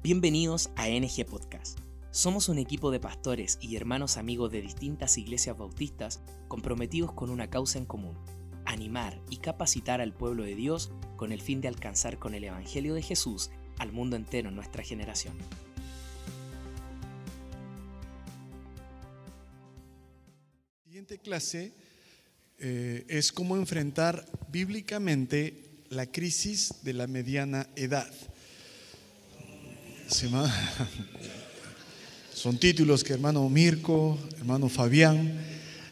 Bienvenidos a NG Podcast. Somos un equipo de pastores y hermanos amigos de distintas iglesias bautistas comprometidos con una causa en común, animar y capacitar al pueblo de Dios con el fin de alcanzar con el Evangelio de Jesús al mundo entero en nuestra generación. siguiente clase eh, es cómo enfrentar bíblicamente la crisis de la mediana edad. Son títulos que hermano Mirko, hermano Fabián,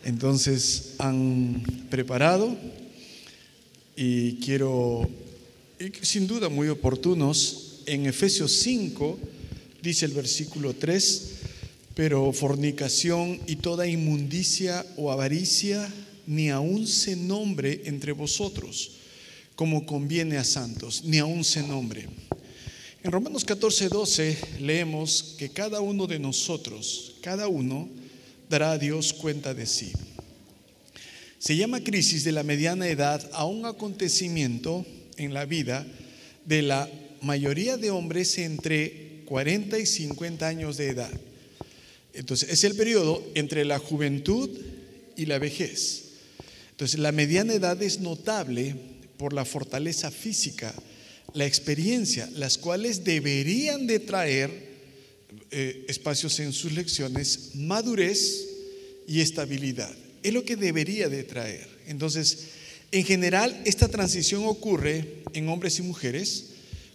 entonces han preparado y quiero, sin duda muy oportunos, en Efesios 5 dice el versículo 3, pero fornicación y toda inmundicia o avaricia ni aun se nombre entre vosotros, como conviene a santos, ni aun se nombre. En Romanos 14, 12 leemos que cada uno de nosotros, cada uno, dará a Dios cuenta de sí. Se llama crisis de la mediana edad a un acontecimiento en la vida de la mayoría de hombres entre 40 y 50 años de edad. Entonces, es el periodo entre la juventud y la vejez. Entonces, la mediana edad es notable por la fortaleza física, la experiencia, las cuales deberían de traer eh, espacios en sus lecciones, madurez y estabilidad. Es lo que debería de traer. Entonces, en general, esta transición ocurre en hombres y mujeres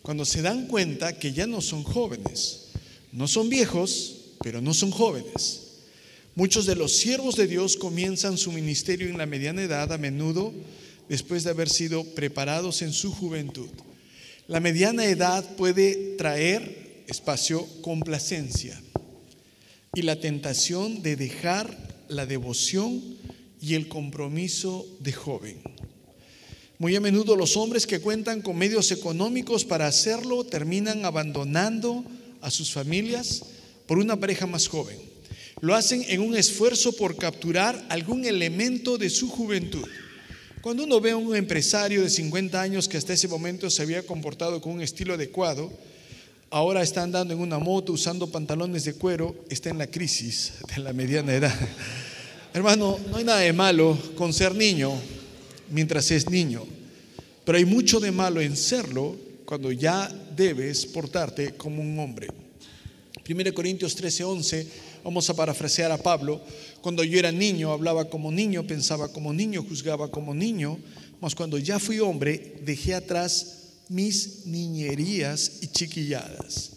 cuando se dan cuenta que ya no son jóvenes, no son viejos, pero no son jóvenes. Muchos de los siervos de Dios comienzan su ministerio en la mediana edad, a menudo después de haber sido preparados en su juventud. La mediana edad puede traer espacio complacencia y la tentación de dejar la devoción y el compromiso de joven. Muy a menudo los hombres que cuentan con medios económicos para hacerlo terminan abandonando a sus familias por una pareja más joven. Lo hacen en un esfuerzo por capturar algún elemento de su juventud. Cuando uno ve a un empresario de 50 años que hasta ese momento se había comportado con un estilo adecuado, ahora está andando en una moto usando pantalones de cuero, está en la crisis de la mediana edad. Hermano, no hay nada de malo con ser niño mientras es niño, pero hay mucho de malo en serlo cuando ya debes portarte como un hombre. 1 Corintios 13, 11, vamos a parafrasear a Pablo, cuando yo era niño hablaba como niño, pensaba como niño, juzgaba como niño, mas cuando ya fui hombre dejé atrás mis niñerías y chiquilladas.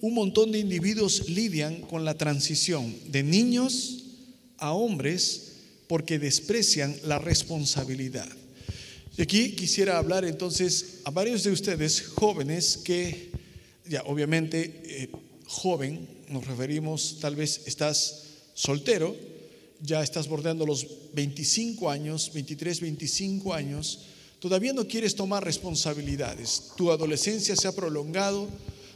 Un montón de individuos lidian con la transición de niños a hombres porque desprecian la responsabilidad. Y aquí quisiera hablar entonces a varios de ustedes jóvenes que, ya obviamente, eh, joven, nos referimos, tal vez estás soltero, ya estás bordeando los 25 años, 23, 25 años, todavía no quieres tomar responsabilidades, tu adolescencia se ha prolongado,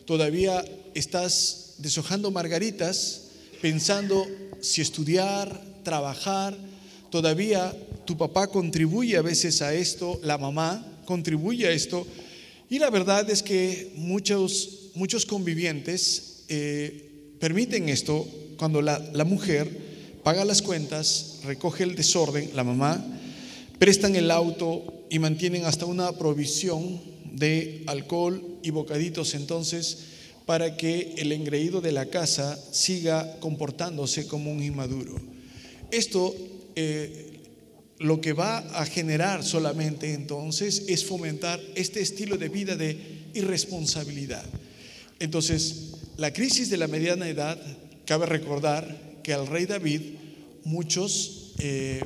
todavía estás deshojando margaritas, pensando si estudiar, trabajar, todavía tu papá contribuye a veces a esto, la mamá contribuye a esto, y la verdad es que muchos, muchos convivientes eh, permiten esto cuando la, la mujer paga las cuentas, recoge el desorden, la mamá, prestan el auto y mantienen hasta una provisión de alcohol y bocaditos entonces para que el engreído de la casa siga comportándose como un inmaduro. Esto eh, lo que va a generar solamente entonces es fomentar este estilo de vida de irresponsabilidad. Entonces, la crisis de la mediana edad, cabe recordar que al rey David muchos eh,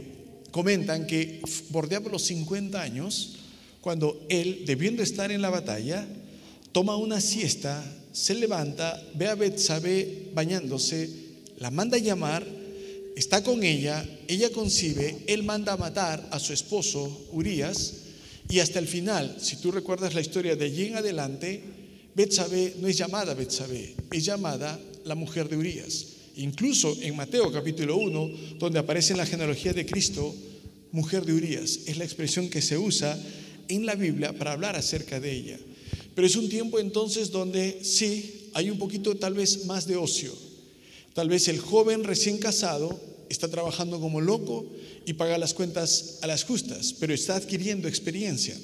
comentan que bordeaba los 50 años cuando él, debiendo estar en la batalla, toma una siesta, se levanta, ve a Betsabé bañándose, la manda a llamar, está con ella, ella concibe, él manda a matar a su esposo Urias y hasta el final, si tú recuerdas la historia de allí en adelante, Betsabé no es llamada Betsabé, es llamada la mujer de Urias. Incluso en Mateo capítulo 1, donde aparece en la genealogía de Cristo, mujer de Urias, es la expresión que se usa en la Biblia para hablar acerca de ella. Pero es un tiempo entonces donde sí, hay un poquito tal vez más de ocio. Tal vez el joven recién casado está trabajando como loco y paga las cuentas a las justas, pero está adquiriendo experiencia.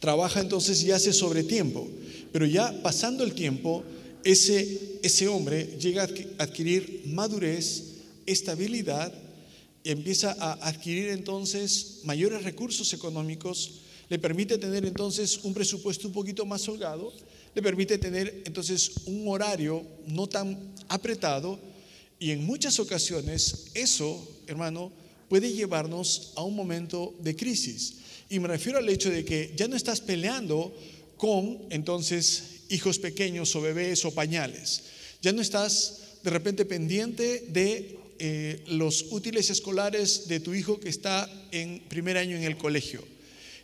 Trabaja entonces y hace sobre tiempo, pero ya pasando el tiempo, ese, ese hombre llega a adquirir madurez, estabilidad, y empieza a adquirir entonces mayores recursos económicos, le permite tener entonces un presupuesto un poquito más holgado, le permite tener entonces un horario no tan apretado y en muchas ocasiones eso, hermano, puede llevarnos a un momento de crisis. Y me refiero al hecho de que ya no estás peleando con entonces hijos pequeños o bebés o pañales. Ya no estás de repente pendiente de eh, los útiles escolares de tu hijo que está en primer año en el colegio.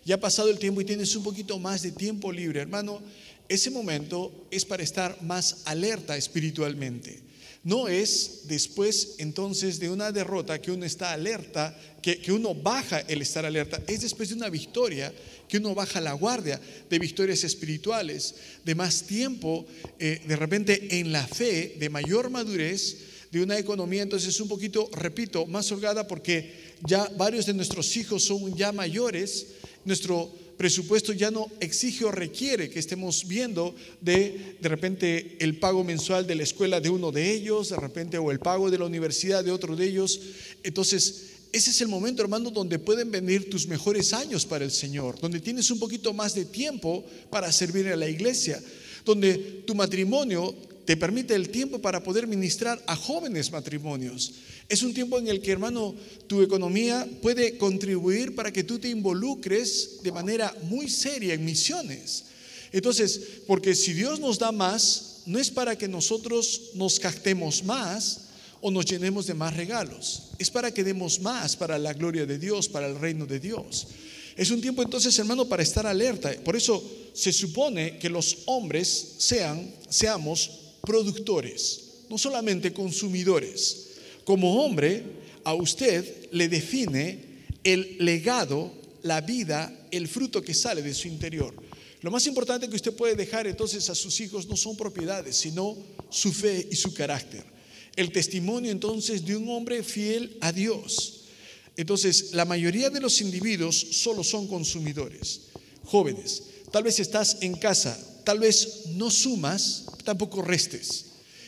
Ya ha pasado el tiempo y tienes un poquito más de tiempo libre, hermano. Ese momento es para estar más alerta espiritualmente. No es después entonces de una derrota que uno está alerta, que, uno baja el estar alerta, es después de una victoria que uno baja la guardia, de victorias espirituales, de más tiempo, eh, de repente en la fe, de mayor madurez, de una economía entonces un poquito, repito, más holgada porque ya varios de nuestros hijos son ya mayores, nuestro presupuesto ya no exige o requiere que estemos viendo de de repente el pago mensual de la escuela de uno de ellos, de repente o el pago de la universidad de otro de ellos. Entonces, ese es el momento, hermano, donde pueden venir tus mejores años para el Señor, donde tienes un poquito más de tiempo para servir a la iglesia, donde tu matrimonio te permite el tiempo para poder ministrar a jóvenes matrimonios. Es un tiempo en el que, hermano, tu economía puede contribuir para que tú te involucres de manera muy seria en misiones. Entonces, porque si Dios nos da más, no es para que nosotros nos cactemos más o nos llenemos de más regalos. Es para que demos más para la gloria de Dios, para el reino de Dios. Es un tiempo entonces, hermano, para estar alerta. Por eso se supone que los hombres sean, seamos productores, no solamente consumidores como hombre, a usted le define el legado, la vida, el fruto que sale de su interior. Lo más importante que usted puede dejar entonces a sus hijos no son propiedades, sino su fe y su carácter. El testimonio entonces de un hombre fiel a Dios. Entonces, la mayoría de los individuos solo son consumidores. Jóvenes, tal vez estás en casa, tal vez no sumas, tampoco restes.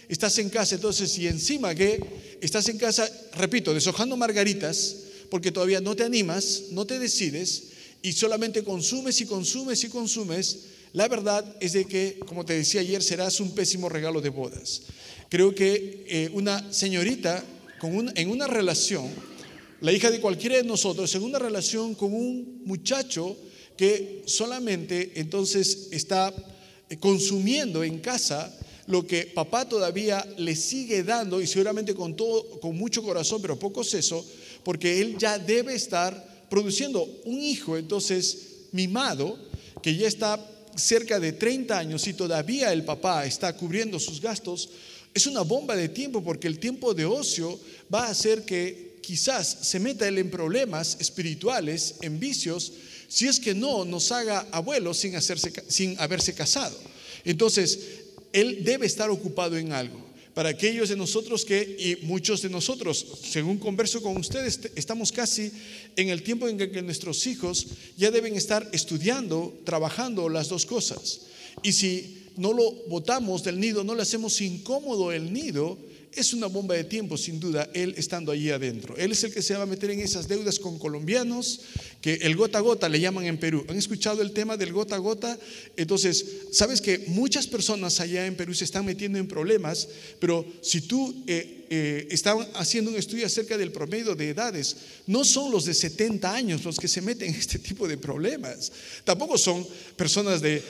Estás en casa, entonces, y encima que estás en casa, repito, deshojando margaritas, porque todavía no te animas, no te decides, y solamente consumes y consumes y consumes, la verdad es de que, como te decía ayer, serás un pésimo regalo de bodas. Creo que eh, una señorita con en una relación, la hija de cualquiera de nosotros, en una relación con un muchacho que solamente entonces está consumiendo en casa, lo que papá todavía le sigue dando y seguramente con todo, con mucho corazón, pero poco seso, porque él ya debe estar produciendo un hijo, entonces mimado, que ya está cerca de 30 años y todavía el papá está cubriendo sus gastos, es una bomba de tiempo porque el tiempo de ocio va a hacer que quizás se meta él en problemas espirituales, en vicios, si es que no nos haga abuelos sin, hacerse, sin haberse casado. Entonces, él debe estar ocupado en algo. Para aquellos de nosotros que, y muchos de nosotros, según converso con ustedes, estamos casi en el tiempo en que nuestros hijos ya deben estar estudiando, trabajando las dos cosas. Y si no lo botamos del nido, no le hacemos incómodo el nido, es una bomba de tiempo, sin duda, él estando allí adentro. Él es el que se va a meter en esas deudas con colombianos, que el gota a gota le llaman en Perú. ¿Han escuchado el tema del gota a gota? Entonces, sabes que muchas personas allá en Perú se están metiendo en problemas, pero si tú eh, eh, estaban haciendo un estudio acerca del promedio de edades. No son los de 70 años los que se meten en este tipo de problemas. Tampoco son personas de,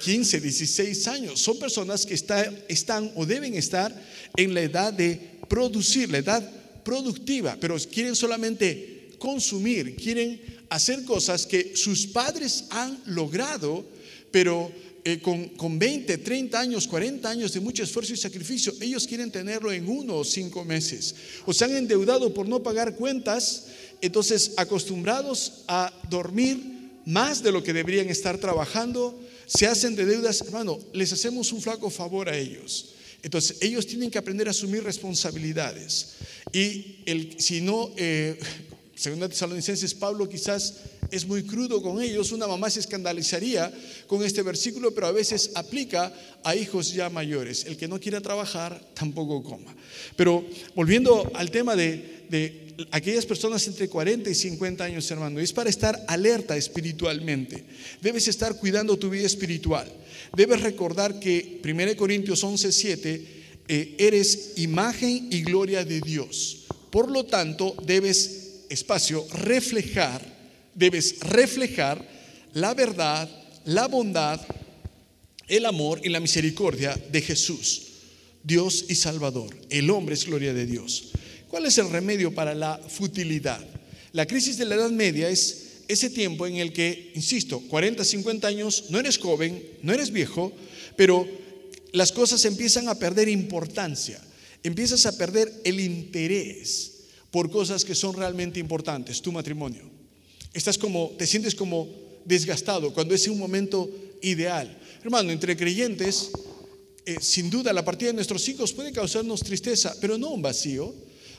15, 16 años. Son personas que están o deben estar en la edad de producir, la edad productiva, pero quieren solamente consumir, quieren hacer cosas que sus padres han logrado, pero eh, con, con 20, 30 años, 40 años de mucho esfuerzo y sacrificio, ellos quieren tenerlo en uno o cinco meses. O se han endeudado por no pagar cuentas, entonces acostumbrados a dormir más de lo que deberían estar trabajando, se hacen de deudas, hermano, les hacemos un flaco favor a ellos. Entonces, ellos tienen que aprender a asumir responsabilidades. Y el, si no, eh, según Tesalonicenses, Pablo quizás es muy crudo con ellos. Una mamá se escandalizaría con este versículo, pero a veces aplica a hijos ya mayores. El que no quiera trabajar, tampoco coma. Pero volviendo al tema de, de aquellas personas entre 40 y 50 años, hermano, es para estar alerta espiritualmente. Debes estar cuidando tu vida espiritual. Debes recordar que 1 Corintios 11, 7, eh, eres imagen y gloria de Dios. Por lo tanto, debes, espacio, reflejar, debes reflejar la verdad, la bondad, el amor y la misericordia de Jesús, Dios y Salvador. El hombre es gloria de Dios. ¿Cuál es el remedio para la futilidad? La crisis de la Edad Media es ese tiempo en el que, insisto, 40, 50 años, no eres joven, no eres viejo, pero las cosas empiezan a perder importancia, empiezas a perder el interés por cosas que son realmente importantes, tu matrimonio. Estás como, te sientes como desgastado cuando es un momento ideal. Hermano, entre creyentes, eh, sin duda la partida de nuestros hijos puede causarnos tristeza, pero no un vacío.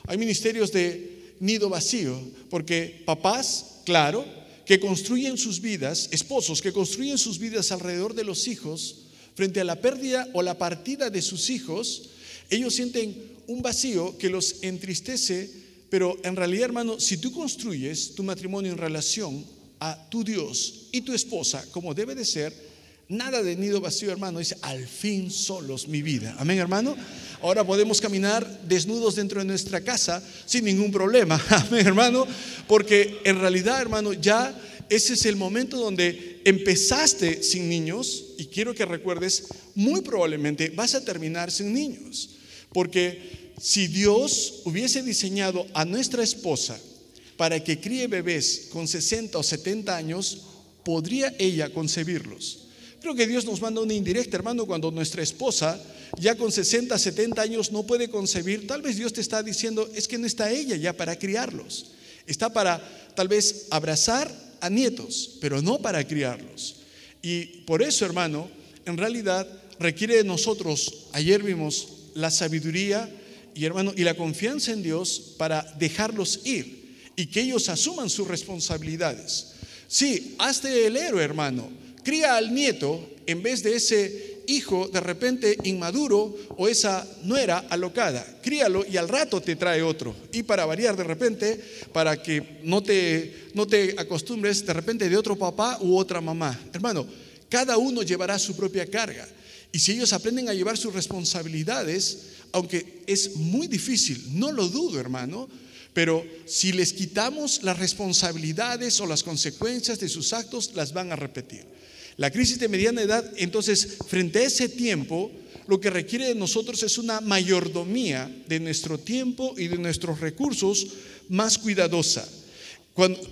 Hay ministerios de nido vacío, porque papás claro, que construyen sus vidas, esposos que construyen sus vidas alrededor de los hijos, frente a la pérdida o la partida de sus hijos, ellos sienten un vacío que los entristece, pero en realidad, hermano, si tú construyes tu matrimonio en relación a tu Dios y tu esposa, como debe de ser, nada de nido vacío, hermano, dice, al fin solos mi vida. Amén, hermano. Ahora podemos caminar desnudos dentro de nuestra casa sin ningún problema. Amén, hermano. Porque en realidad, hermano, ya ese es el momento donde empezaste sin niños y quiero que recuerdes, muy probablemente vas a terminar sin niños. Porque si Dios hubiese diseñado a nuestra esposa para que críe bebés con 60 o 70 años, podría ella concebirlos. Creo que Dios nos manda una indirecta, hermano, cuando nuestra esposa ya con 60, 70 años no puede concebir, tal vez Dios te está diciendo, es que no está ella ya para criarlos. Está para tal vez abrazar a nietos, pero no para criarlos. Y por eso, hermano, en realidad requiere de nosotros, ayer vimos la sabiduría y hermano y la confianza en Dios para dejarlos ir y que ellos asuman sus responsabilidades. Sí, hazte el héroe, hermano. Cría al nieto en vez de ese hijo de repente inmaduro o esa nuera alocada. Críalo y al rato te trae otro. Y para variar de repente, para que no te, no te acostumbres de repente de otro papá u otra mamá. Hermano, cada uno llevará su propia carga. Y si ellos aprenden a llevar sus responsabilidades, aunque es muy difícil, no lo dudo, hermano, pero si les quitamos las responsabilidades o las consecuencias de sus actos, las van a repetir. La crisis de mediana edad, entonces, frente a ese tiempo, lo que requiere de nosotros es una mayordomía de nuestro tiempo y de nuestros recursos más cuidadosa.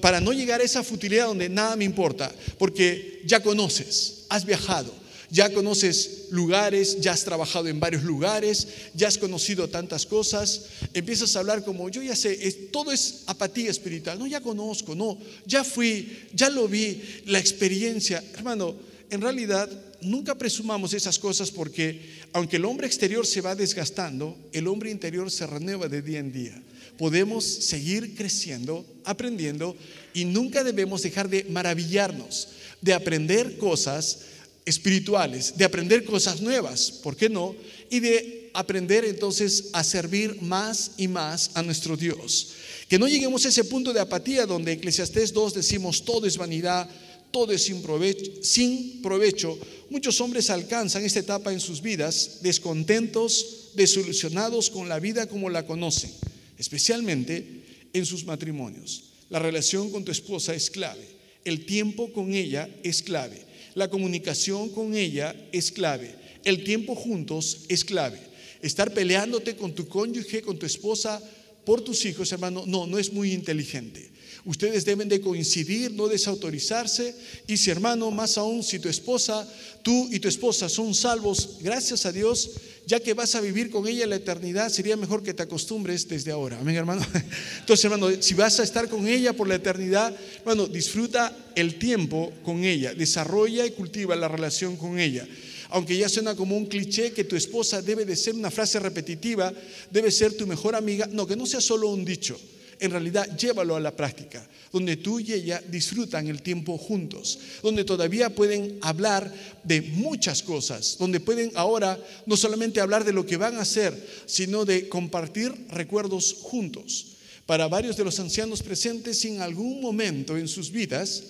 para no llegar a esa futilidad donde nada me importa, porque ya conoces, has viajado, ya conoces lugares, ya has trabajado en varios lugares, ya has conocido tantas cosas, empiezas a hablar como yo ya sé, todo es apatía espiritual, no, ya conozco, no, ya fui, ya lo vi, la experiencia, hermano, en realidad nunca presumamos esas cosas porque aunque el hombre exterior se va desgastando, el hombre interior se renueva de día en día. Podemos seguir creciendo, aprendiendo y nunca debemos dejar de maravillarnos, de aprender cosas espirituales, de aprender cosas nuevas, ¿por qué no? Y de aprender entonces a servir más y más a nuestro Dios. Que no lleguemos a ese punto de apatía donde en Eclesiastés 2 decimos todo es vanidad, todo es sin provecho, sin provecho. Muchos hombres alcanzan esta etapa en sus vidas descontentos, desilusionados con la vida como la conocen, especialmente en sus matrimonios. La relación con tu esposa es clave, el tiempo con ella es clave. La comunicación con ella es clave. El tiempo juntos es clave. Estar peleándote con tu cónyuge, con tu esposa, por tus hijos, hermano, no, no es muy inteligente. Ustedes deben de coincidir, no desautorizarse. Y si hermano, más aún, si tu esposa, tú y tu esposa son salvos, gracias a Dios, ya que vas a vivir con ella en la eternidad, sería mejor que te acostumbres desde ahora. Amén, hermano. Entonces, hermano, si vas a estar con ella por la eternidad, hermano, disfruta el tiempo con ella, desarrolla y cultiva la relación con ella aunque ya suena como un cliché que tu esposa debe de ser una frase repetitiva, debe ser tu mejor amiga, no, que no sea solo un dicho, en realidad llévalo a la práctica, donde tú y ella disfrutan el tiempo juntos, donde todavía pueden hablar de muchas cosas, donde pueden ahora no solamente hablar de lo que van a hacer, sino de compartir recuerdos juntos. Para varios de los ancianos presentes, en algún momento en sus vidas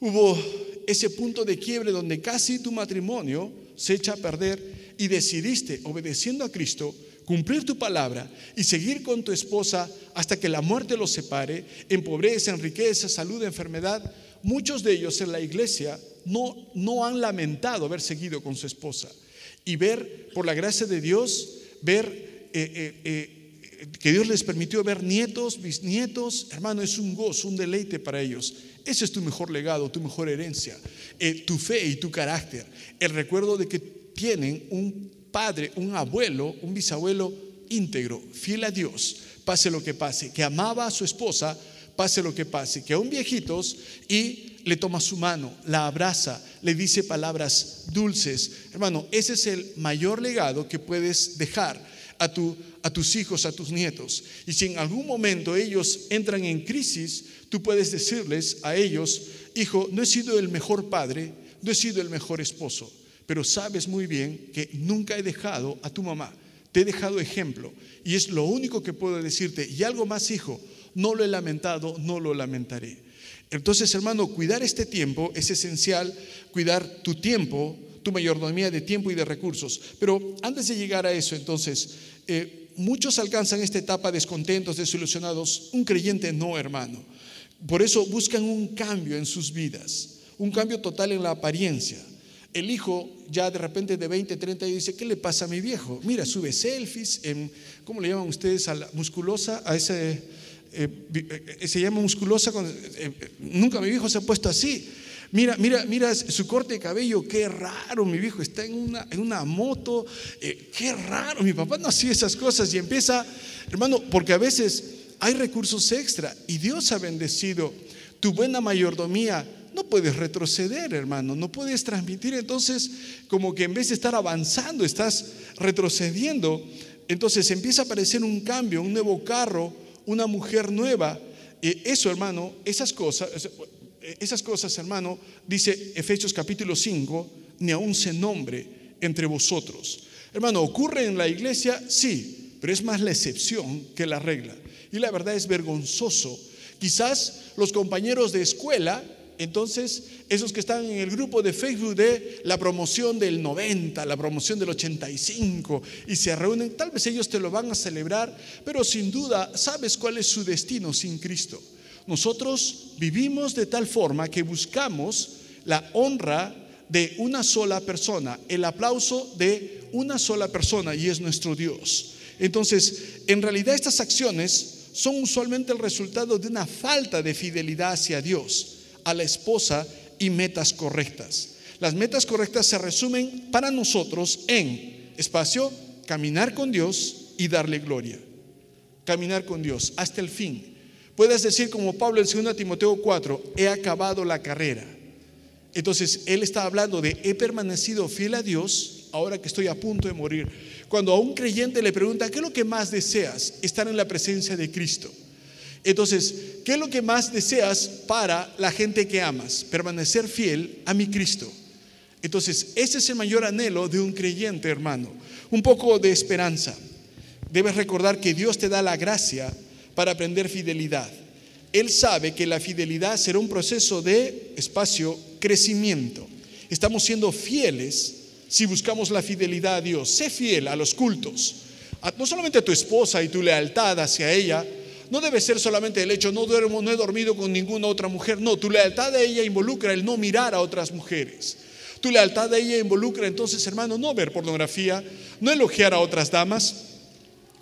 hubo ese punto de quiebre donde casi tu matrimonio se echa a perder y decidiste, obedeciendo a Cristo, cumplir tu palabra y seguir con tu esposa hasta que la muerte los separe, en pobreza, en riqueza, salud, enfermedad. Muchos de ellos en la iglesia no, no han lamentado haber seguido con su esposa. Y ver, por la gracia de Dios, ver eh, eh, eh, que Dios les permitió ver nietos, bisnietos, hermano, es un gozo, un deleite para ellos. Ese es tu mejor legado, tu mejor herencia, tu fe y tu carácter, el recuerdo de que tienen un padre, un abuelo, un bisabuelo íntegro, fiel a Dios, pase lo que pase, que amaba a su esposa, pase lo que pase, que aún viejitos y le toma su mano, la abraza, le dice palabras dulces. Hermano, ese es el mayor legado que puedes dejar a, tu, a tus hijos, a tus nietos. Y si en algún momento ellos entran en crisis, tú puedes decirles a ellos, hijo, no he sido el mejor padre, no he sido el mejor esposo pero sabes muy bien que nunca he dejado a tu mamá. Te he dejado ejemplo y es lo único que puedo decirte. Y algo más, hijo, no lo he lamentado, no lo lamentaré. Entonces, hermano, cuidar este tiempo es esencial, cuidar tu tiempo, tu mayordomía de tiempo y de recursos. Pero antes de llegar a eso, entonces, eh, muchos alcanzan esta etapa descontentos, desilusionados. Un creyente no, hermano. Por eso buscan un cambio en sus vidas, un cambio total en la apariencia el hijo ya de repente de 20, 30 años dice, ¿qué le pasa a mi viejo? Mira, sube selfies, en, ¿cómo le llaman ustedes a la musculosa? A ese, eh, eh, se llama musculosa, eh, nunca mi viejo se ha puesto así. Mira, mira, mira su corte de cabello, qué raro, mi viejo está en una, en una moto, qué raro, mi papá no hacía esas cosas y empieza, hermano, porque a veces hay recursos extra y Dios ha bendecido tu buena mayordomía no puedes retroceder, hermano, no puedes transmitir. Entonces, como que en vez de estar avanzando, estás retrocediendo. Entonces empieza a aparecer un cambio, un nuevo carro, una mujer nueva. eso, hermano, esas cosas, esas cosas, hermano, dice Efesios capítulo 5, ni aún se nombre entre vosotros. Hermano, ¿ocurre en la iglesia? Sí, pero es más la excepción que la regla. Y la verdad es vergonzoso. Quizás los compañeros de escuela entonces, esos que están en el grupo de Facebook de la promoción del 90, la promoción del 85, y se reúnen, tal vez ellos te lo van a celebrar, pero sin duda sabes cuál es su destino sin Cristo. Nosotros vivimos de tal forma que buscamos la honra de una sola persona, el aplauso de una sola persona, y es nuestro Dios. Entonces, en realidad estas acciones son usualmente el resultado de una falta de fidelidad hacia Dios a la esposa y metas correctas. Las metas correctas se resumen para nosotros en espacio, caminar con Dios y darle gloria. Caminar con Dios hasta el fin. Puedes decir como Pablo en 2 Timoteo 4, he acabado la carrera. Entonces, él está hablando de he permanecido fiel a Dios ahora que estoy a punto de morir. Cuando a un creyente le pregunta, ¿qué es lo que más deseas? Estar en la presencia de Cristo. Entonces, ¿qué es lo que más deseas para la gente que amas? Permanecer fiel a mi Cristo. Entonces, ese es el mayor anhelo de un creyente, hermano. Un poco de esperanza. Debes recordar que Dios te da la gracia para aprender fidelidad. Él sabe que la fidelidad será un proceso de espacio, crecimiento. Estamos siendo fieles si buscamos la fidelidad a Dios. Sé fiel a los cultos. no solamente a tu esposa y tu lealtad hacia ella, no debe ser solamente el hecho, no duermo, no he dormido con ninguna otra mujer. No, tu lealtad a ella involucra el no mirar a otras mujeres. Tu lealtad a ella involucra entonces, hermano, no ver pornografía, no elogiar a otras damas.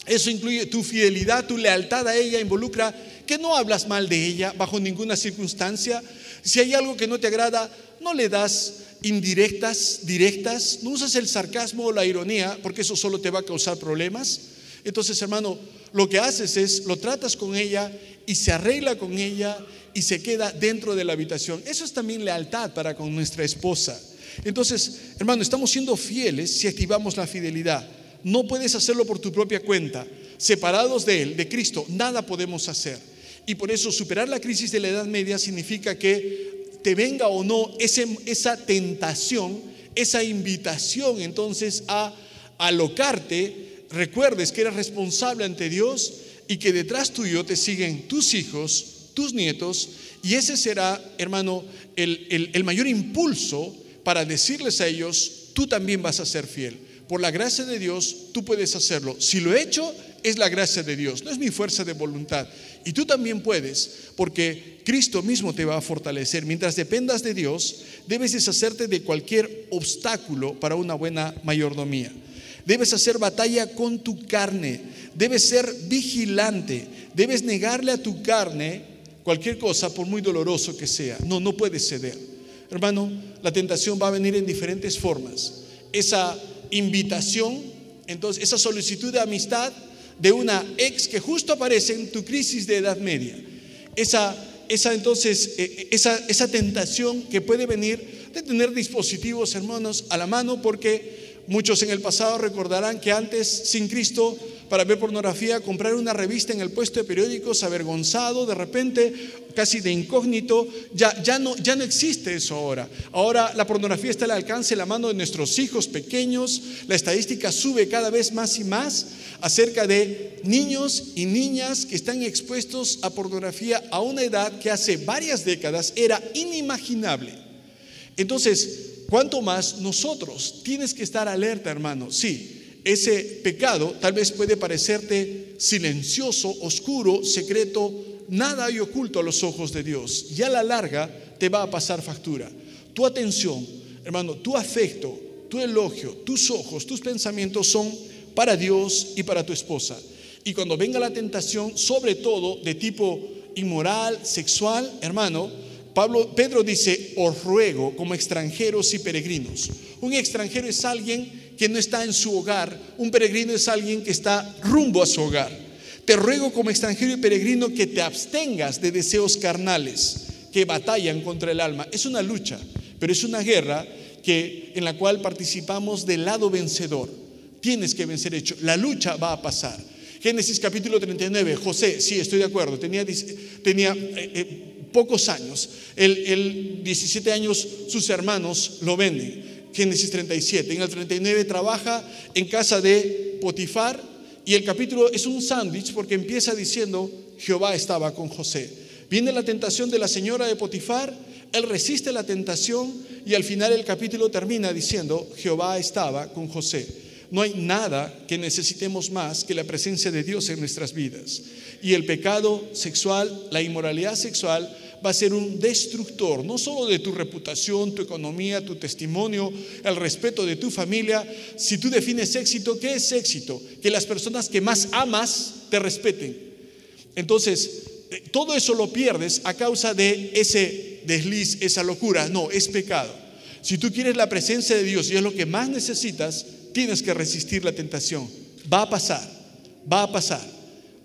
Eso incluye tu fidelidad, tu lealtad a ella involucra que no hablas mal de ella bajo ninguna circunstancia. Si hay algo que no te agrada, no le das indirectas, directas, no usas el sarcasmo o la ironía, porque eso solo te va a causar problemas. Entonces, hermano, lo que haces es, lo tratas con ella y se arregla con ella y se queda dentro de la habitación. Eso es también lealtad para con nuestra esposa. Entonces, hermano, estamos siendo fieles si activamos la fidelidad. No puedes hacerlo por tu propia cuenta. Separados de Él, de Cristo, nada podemos hacer. Y por eso superar la crisis de la Edad Media significa que te venga o no esa tentación, esa invitación entonces a alocarte, recuerdes que eres responsable ante Dios y que detrás tuyo te siguen tus hijos, tus nietos, y ese será, hermano, el, el mayor impulso para decirles a ellos, tú también vas a ser fiel. Por la gracia de Dios, tú puedes hacerlo. Si lo he hecho, es la gracia de Dios, no es mi fuerza de voluntad. Y tú también puedes, porque Cristo mismo te va a fortalecer. Mientras dependas de Dios, debes deshacerte de cualquier obstáculo para una buena mayordomía. Debes hacer batalla con tu carne, debes ser vigilante, debes negarle a tu carne cualquier cosa, por muy doloroso que sea. No, no puedes ceder. Hermano, la tentación va a venir en diferentes formas. Esa invitación, entonces, esa solicitud de amistad de una ex que justo aparece en tu crisis de edad media. Esa, esa entonces, eh, eh, esa, esa tentación que puede venir de tener dispositivos, hermanos, a la mano, porque Muchos en el pasado recordarán que antes, sin Cristo, para ver pornografía, comprar una revista en el puesto de periódicos avergonzado, de repente, casi de incógnito, ya, ya, no, ya no existe eso ahora. Ahora la pornografía está al alcance de la mano de nuestros hijos pequeños, la estadística sube cada vez más y más acerca de niños y niñas que están expuestos a pornografía a una edad que hace varias décadas era inimaginable. Entonces, ¿Cuánto más nosotros? Tienes que estar alerta, hermano. Sí, ese pecado tal vez puede parecerte silencioso, oscuro, secreto, nada hay oculto a los ojos de Dios. Y a la larga te va a pasar factura. Tu atención, hermano, tu afecto, tu elogio, tus ojos, tus pensamientos son para Dios y para tu esposa. Y cuando venga la tentación, sobre todo de tipo inmoral, sexual, hermano, Pablo, Pedro dice, os ruego como extranjeros y peregrinos. Un extranjero es alguien que no está en su hogar, un peregrino es alguien que está rumbo a su hogar. Te ruego como extranjero y peregrino que te abstengas de deseos carnales que batallan contra el alma. Es una lucha, pero es una guerra que, en la cual participamos del lado vencedor. Tienes que vencer hecho. La lucha va a pasar. Génesis capítulo 39, José, sí, estoy de acuerdo, tenía, eh, eh, pocos años. El, 17 años sus hermanos lo venden. Génesis 37. En el 39 trabaja en casa de Potifar y el capítulo es un sándwich porque empieza diciendo Jehová estaba con José. Viene la tentación de la señora de Potifar, él resiste la tentación y al final el capítulo termina diciendo Jehová estaba con José. No hay nada que necesitemos más que la presencia de Dios en nuestras vidas. Y el pecado sexual, la inmoralidad sexual, va a ser un destructor, no solo de tu reputación, tu economía, tu testimonio, el respeto de tu familia. Si tú defines éxito, ¿qué es éxito? Que las personas que más amas te respeten. Entonces, eh, todo eso lo pierdes a causa de ese desliz, esa locura. No, es pecado. Si tú quieres la presencia de Dios y es lo que más necesitas, tienes que resistir la tentación. Va a pasar, va a pasar,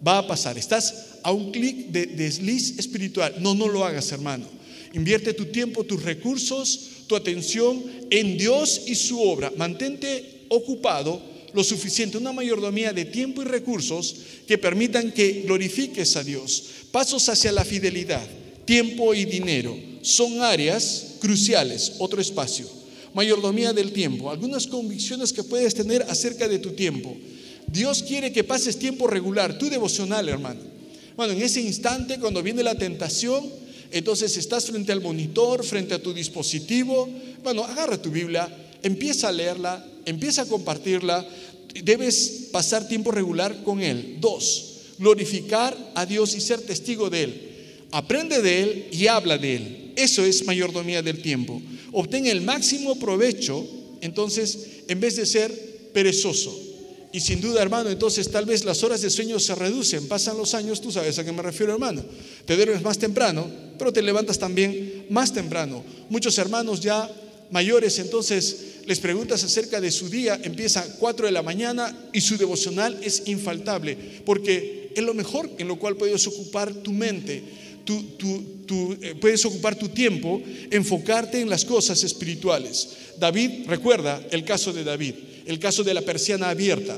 va a pasar. Estás a un clic de desliz espiritual. No, no lo hagas, hermano. Invierte tu tiempo, tus recursos, tu atención en Dios y su obra. Mantente ocupado lo suficiente, una mayordomía de tiempo y recursos que permitan que glorifiques a Dios. Pasos hacia la fidelidad, tiempo y dinero son áreas cruciales, otro espacio. Mayordomía del tiempo, algunas convicciones que puedes tener acerca de tu tiempo. Dios quiere que pases tiempo regular, tu devocional, hermano. Bueno, en ese instante, cuando viene la tentación, entonces estás frente al monitor, frente a tu dispositivo. Bueno, agarra tu Biblia, empieza a leerla, empieza a compartirla. Debes pasar tiempo regular con Él. Dos, glorificar a Dios y ser testigo de Él. Aprende de Él y habla de Él. Eso es mayordomía del tiempo. Obtén el máximo provecho, entonces, en vez de ser perezoso. Y sin duda, hermano, entonces tal vez las horas de sueño se reducen, pasan los años, tú sabes a qué me refiero, hermano. Te duermes más temprano, pero te levantas también más temprano. Muchos hermanos ya mayores, entonces les preguntas acerca de su día, empieza a 4 de la mañana y su devocional es infaltable, porque es lo mejor en lo cual puedes ocupar tu mente, tu, eh, puedes ocupar tu tiempo, enfocarte en las cosas espirituales. David, recuerda el caso de David, el caso de la persiana abierta.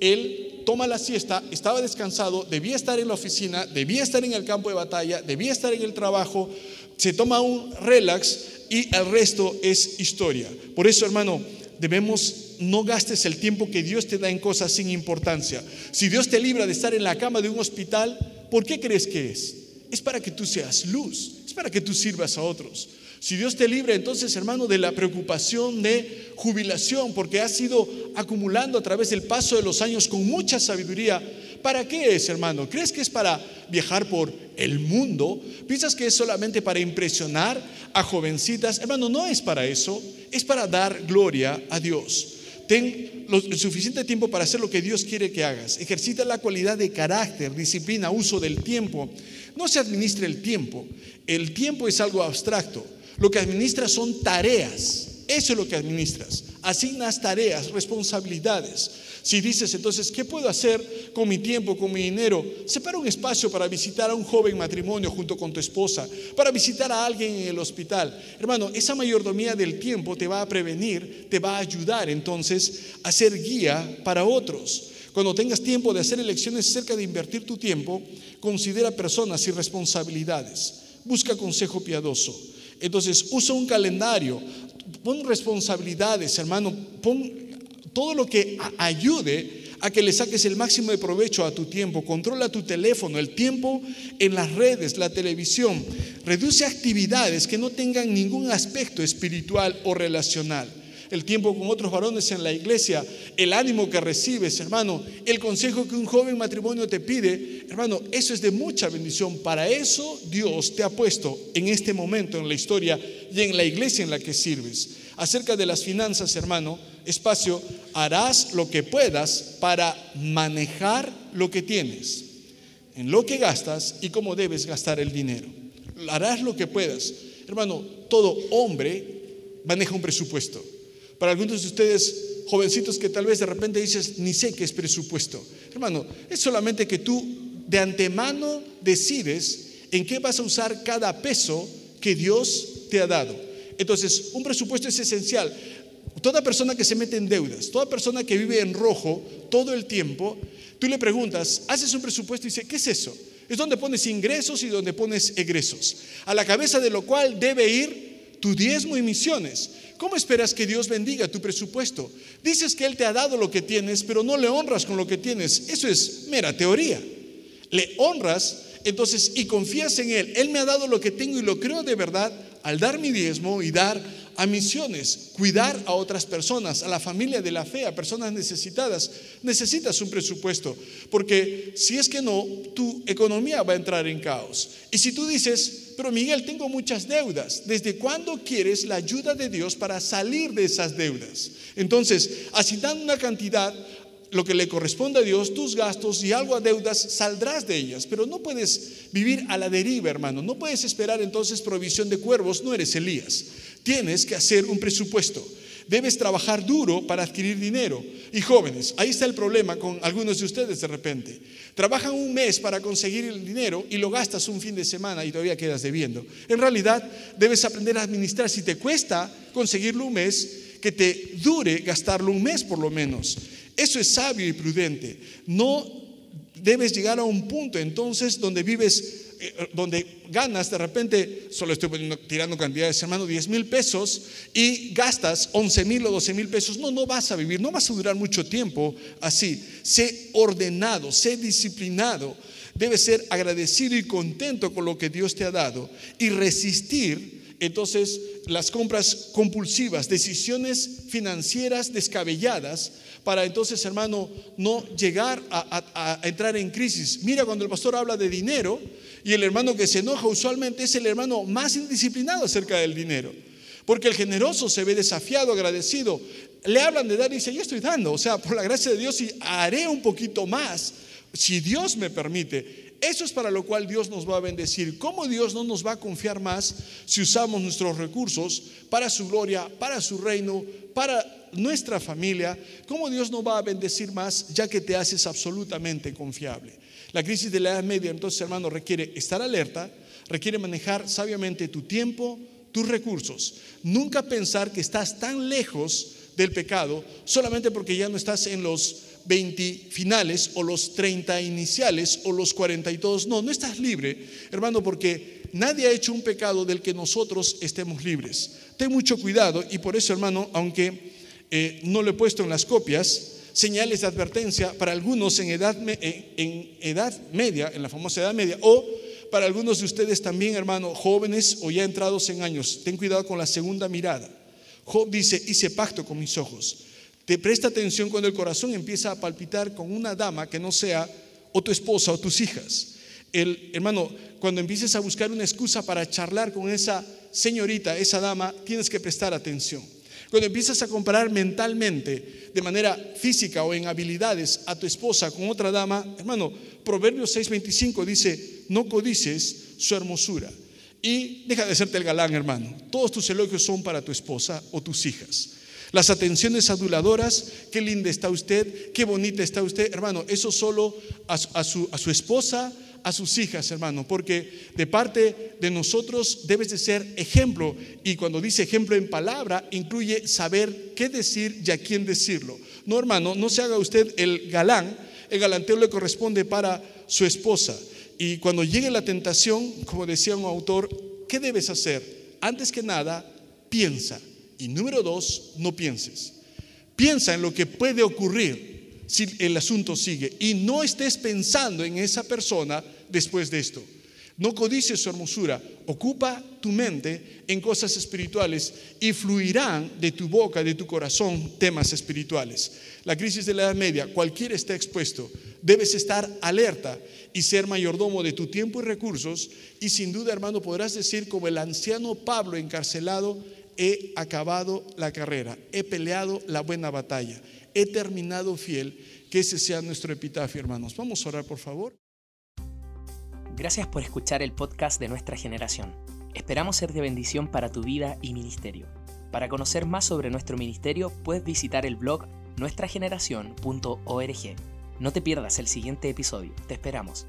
Él toma la siesta, estaba descansado, debía estar en la oficina, debía estar en el campo de batalla, debía estar en el trabajo, se toma un relax y el resto es historia. Por eso, hermano, debemos no gastes el tiempo que Dios te da en cosas sin importancia. Si Dios te libra de estar en la cama de un hospital, ¿por qué crees que es? Es para que tú seas luz, es para que tú sirvas a otros. Si Dios te libra entonces, hermano, de la preocupación de jubilación, porque has ido acumulando a través del paso de los años con mucha sabiduría, ¿para qué es, hermano? ¿Crees que es para viajar por el mundo? ¿Piensas que es solamente para impresionar a jovencitas? Hermano, no es para eso, es para dar gloria a Dios. Ten el suficiente tiempo para hacer lo que Dios quiere que hagas. Ejercita la cualidad de carácter, disciplina, uso del tiempo. No se administra el tiempo. El tiempo es algo abstracto. Lo que administras son tareas. Eso es lo que administras. Asignas tareas, responsabilidades. Si dices entonces, ¿qué puedo hacer con mi tiempo, con mi dinero? Separa un espacio para visitar a un joven matrimonio junto con tu esposa, para visitar a alguien en el hospital. Hermano, esa mayordomía del tiempo te va a prevenir, te va a ayudar entonces a ser guía para otros. Cuando tengas tiempo de hacer elecciones acerca de invertir tu tiempo, considera personas y responsabilidades. Busca consejo piadoso. Entonces, usa un calendario, pon responsabilidades, hermano, pon todo lo que ayude a que le saques el máximo de provecho a tu tiempo. Controla tu teléfono, el tiempo en las redes, la televisión. Reduce actividades que no tengan ningún aspecto espiritual o relacional el tiempo con otros varones en la iglesia, el ánimo que recibes, hermano, el consejo que un joven matrimonio te pide, hermano, eso es de mucha bendición. Para eso Dios te ha puesto en este momento en la historia y en la iglesia en la que sirves. Acerca de las finanzas, hermano, espacio, harás lo que puedas para manejar lo que tienes, en lo que gastas y cómo debes gastar el dinero. Harás lo que puedas. Hermano, todo hombre maneja un presupuesto. Para algunos de ustedes, jovencitos que tal vez de repente dices, ni sé qué es presupuesto. Hermano, es solamente que tú de antemano decides en qué vas a usar cada peso que Dios te ha dado. Entonces, un presupuesto es esencial. Toda persona que se mete en deudas, toda persona que vive en rojo todo el tiempo, tú le preguntas, haces un presupuesto y dice, ¿qué es eso? Es donde pones ingresos y donde pones egresos, a la cabeza de lo cual debe ir tu diezmo y misiones. ¿Cómo esperas que Dios bendiga tu presupuesto? Dices que Él te ha dado lo que tienes, pero no le honras con lo que tienes. Eso es mera teoría. Le honras entonces y confías en Él. Él me ha dado lo que tengo y lo creo de verdad al dar mi diezmo y dar a misiones, cuidar a otras personas, a la familia de la fe, a personas necesitadas. Necesitas un presupuesto, porque si es que no, tu economía va a entrar en caos. Y si tú dices, pero Miguel, tengo muchas deudas. ¿Desde cuándo quieres la ayuda de Dios para salir de esas deudas? Entonces, asignando una cantidad, lo que le corresponde a Dios, tus gastos y algo a deudas, saldrás de ellas. Pero no puedes vivir a la deriva, hermano. No puedes esperar entonces provisión de cuervos. No eres Elías. Tienes que hacer un presupuesto. Debes trabajar duro para adquirir dinero. Y jóvenes, ahí está el problema con algunos de ustedes de repente. Trabajan un mes para conseguir el dinero y lo gastas un fin de semana y todavía quedas debiendo. En realidad, debes aprender a administrar. Si te cuesta conseguirlo un mes, que te dure gastarlo un mes por lo menos. Eso es sabio y prudente. No debes llegar a un punto entonces donde vives donde ganas de repente, solo estoy tirando cantidades, hermano, 10 mil pesos y gastas 11 mil o 12 mil pesos, no, no vas a vivir, no vas a durar mucho tiempo así. Sé ordenado, sé disciplinado, debes ser agradecido y contento con lo que Dios te ha dado y resistir entonces las compras compulsivas, decisiones financieras descabelladas para entonces, hermano, no llegar a, entrar en crisis. Mira, cuando el pastor habla de dinero, y el hermano que se enoja usualmente es el hermano más indisciplinado acerca del dinero. Porque el generoso se ve desafiado, agradecido. Le hablan de dar y dice, yo estoy dando. O sea, por la gracia de Dios y haré un poquito más, si Dios me permite. Eso es para lo cual Dios nos va a bendecir. ¿Cómo Dios no nos va a confiar más si usamos nuestros recursos para su gloria, para su reino, para nuestra familia? ¿Cómo Dios no va a bendecir más ya que te haces absolutamente confiable? La crisis de la Edad Media, entonces, hermano, requiere estar alerta, requiere manejar sabiamente tu tiempo, tus recursos. Nunca pensar que estás tan lejos del pecado solamente porque ya no estás en los 20 finales o los 30 iniciales o los 42. No, no estás libre, hermano, porque nadie ha hecho un pecado del que nosotros estemos libres. Ten mucho cuidado y por eso, hermano, aunque eh, no lo he puesto en las copias, señales de advertencia para algunos en edad, en edad media, en la famosa edad media, o para algunos de ustedes también, hermano, jóvenes o ya entrados en años. Ten cuidado con la segunda mirada. Job dice, hice pacto con mis ojos. Te presta atención cuando el corazón empieza a palpitar con una dama que no sea o tu esposa o tus hijas. El, hermano, cuando empieces a buscar una excusa para charlar con esa señorita, esa dama, tienes que prestar atención. Cuando empiezas a comparar mentalmente, de manera física o en habilidades, a tu esposa con otra dama, hermano, Proverbios 6:25 dice, no codices su hermosura. Y deja de serte el galán, hermano. Todos tus elogios son para tu esposa o tus hijas. Las atenciones aduladoras, qué linda está usted, qué bonita está usted, hermano, eso solo a, su, su esposa, a sus hijas, hermano, porque de parte de nosotros debes de ser ejemplo. Y cuando dice ejemplo en palabra, incluye saber qué decir y a quién decirlo. No, hermano, no se haga usted el galán, el galanteo le corresponde para su esposa. Y cuando llegue la tentación, como decía un autor, ¿qué debes hacer? Antes que nada, piensa. Y número dos, no pienses. Piensa en lo que puede ocurrir si el asunto sigue. Y no estés pensando en esa persona después de esto. No codices su hermosura, ocupa tu mente en cosas espirituales y fluirán de tu boca, de tu corazón, temas espirituales. La crisis de la Edad Media, cualquiera está expuesto, debes estar alerta y ser mayordomo de tu tiempo y recursos y sin duda, hermano, podrás decir como el anciano Pablo encarcelado, he acabado la carrera, he peleado la buena batalla he terminado fiel, que ese sea nuestro epitafio, hermanos. Vamos a orar, por favor. Gracias por escuchar el podcast de nuestra generación. Esperamos ser de bendición para tu vida y ministerio. Para conocer más sobre nuestro ministerio, puedes visitar el blog nuestrageneración.org. No te pierdas el siguiente episodio. Te esperamos.